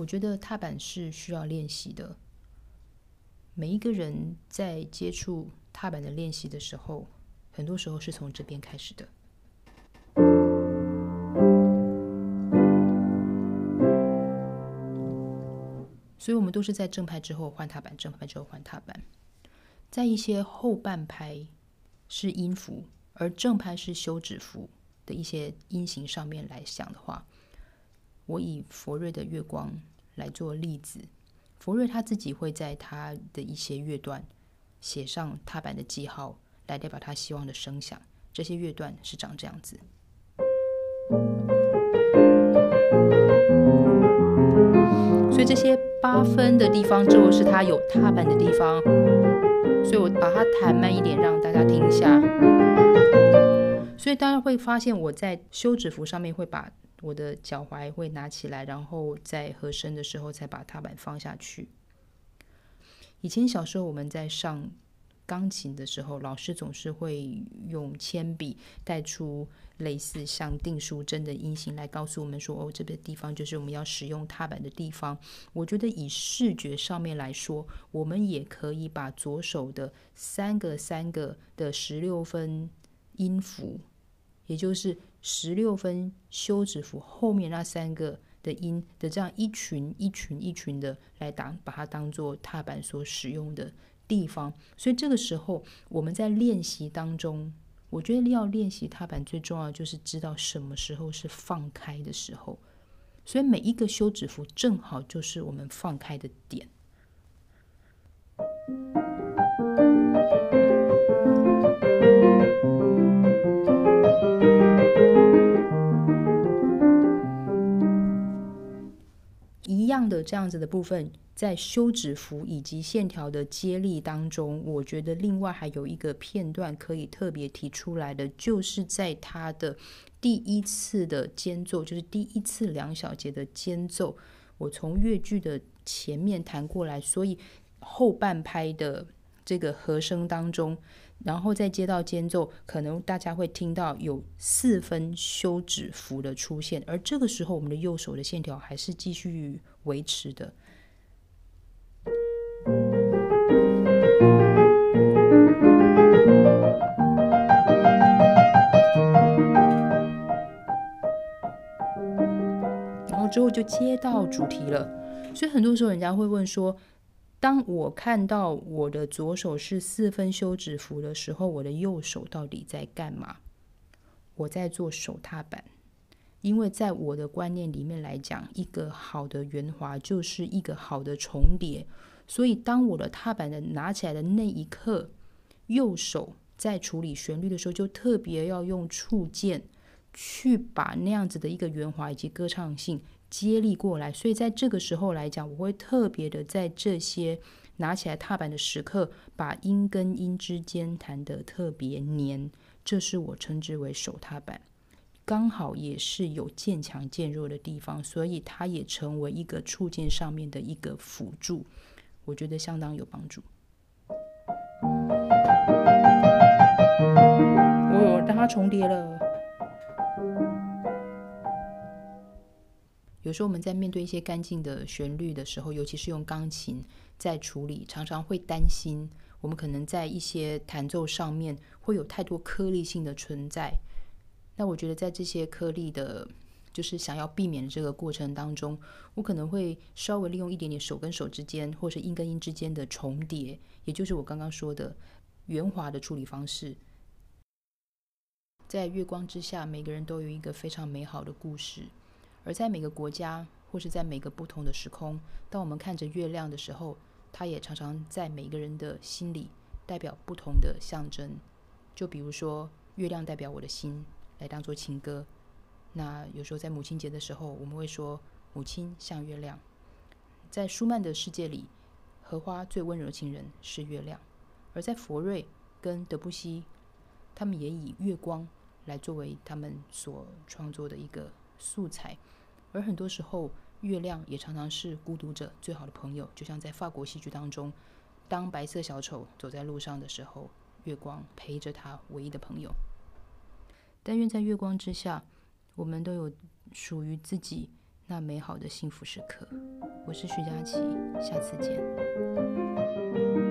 我觉得踏板是需要练习的。每一个人在接触踏板的练习的时候，很多时候是从这边开始的。所以，我们都是在正拍之后换踏板，正拍之后换踏板。在一些后半拍是音符，而正拍是休止符的一些音型上面来想的话，我以佛瑞的月光来做例子。福瑞他自己会在他的一些乐段写上踏板的记号，来代表他希望的声响。这些乐段是长这样子。所以这些八分的地方，之后是他有踏板的地方。所以我把它弹慢一点，让大家听一下。所以大家会发现，我在休止符上面会把。我的脚踝会拿起来，然后在合声的时候才把踏板放下去。以前小时候我们在上钢琴的时候，老师总是会用铅笔带出类似像定书针的音型来告诉我们说：“哦，这个地方就是我们要使用踏板的地方。”我觉得以视觉上面来说，我们也可以把左手的三个三个的十六分音符，也就是。十六分休止符后面那三个的音的这样一群一群一群的来当把它当做踏板所使用的地方，所以这个时候我们在练习当中，我觉得要练习踏板最重要就是知道什么时候是放开的时候，所以每一个休止符正好就是我们放开的点。的这样子的部分，在休止符以及线条的接力当中，我觉得另外还有一个片段可以特别提出来的，就是在他的第一次的间奏，就是第一次两小节的间奏，我从乐句的前面弹过来，所以后半拍的这个和声当中。然后再接到间奏，可能大家会听到有四分休止符的出现，而这个时候我们的右手的线条还是继续维持的。然后之后就接到主题了，所以很多时候人家会问说。当我看到我的左手是四分休止符的时候，我的右手到底在干嘛？我在做手踏板，因为在我的观念里面来讲，一个好的圆滑就是一个好的重叠。所以，当我的踏板的拿起来的那一刻，右手在处理旋律的时候，就特别要用触键去把那样子的一个圆滑以及歌唱性。接力过来，所以在这个时候来讲，我会特别的在这些拿起来踏板的时刻，把音跟音之间弹得特别黏，这是我称之为手踏板，刚好也是有渐强渐弱的地方，所以它也成为一个触键上面的一个辅助，我觉得相当有帮助。我让它重叠了。有时候我们在面对一些干净的旋律的时候，尤其是用钢琴在处理，常常会担心我们可能在一些弹奏上面会有太多颗粒性的存在。那我觉得在这些颗粒的，就是想要避免这个过程当中，我可能会稍微利用一点点手跟手之间，或是音跟音之间的重叠，也就是我刚刚说的圆滑的处理方式。在月光之下，每个人都有一个非常美好的故事。而在每个国家，或是在每个不同的时空，当我们看着月亮的时候，它也常常在每个人的心里代表不同的象征。就比如说，月亮代表我的心，来当做情歌。那有时候在母亲节的时候，我们会说“母亲像月亮”。在舒曼的世界里，荷花最温柔的情人是月亮。而在佛瑞跟德布西，他们也以月光来作为他们所创作的一个。素材，而很多时候，月亮也常常是孤独者最好的朋友。就像在法国戏剧当中，当白色小丑走在路上的时候，月光陪着他唯一的朋友。但愿在月光之下，我们都有属于自己那美好的幸福时刻。我是徐佳琪，下次见。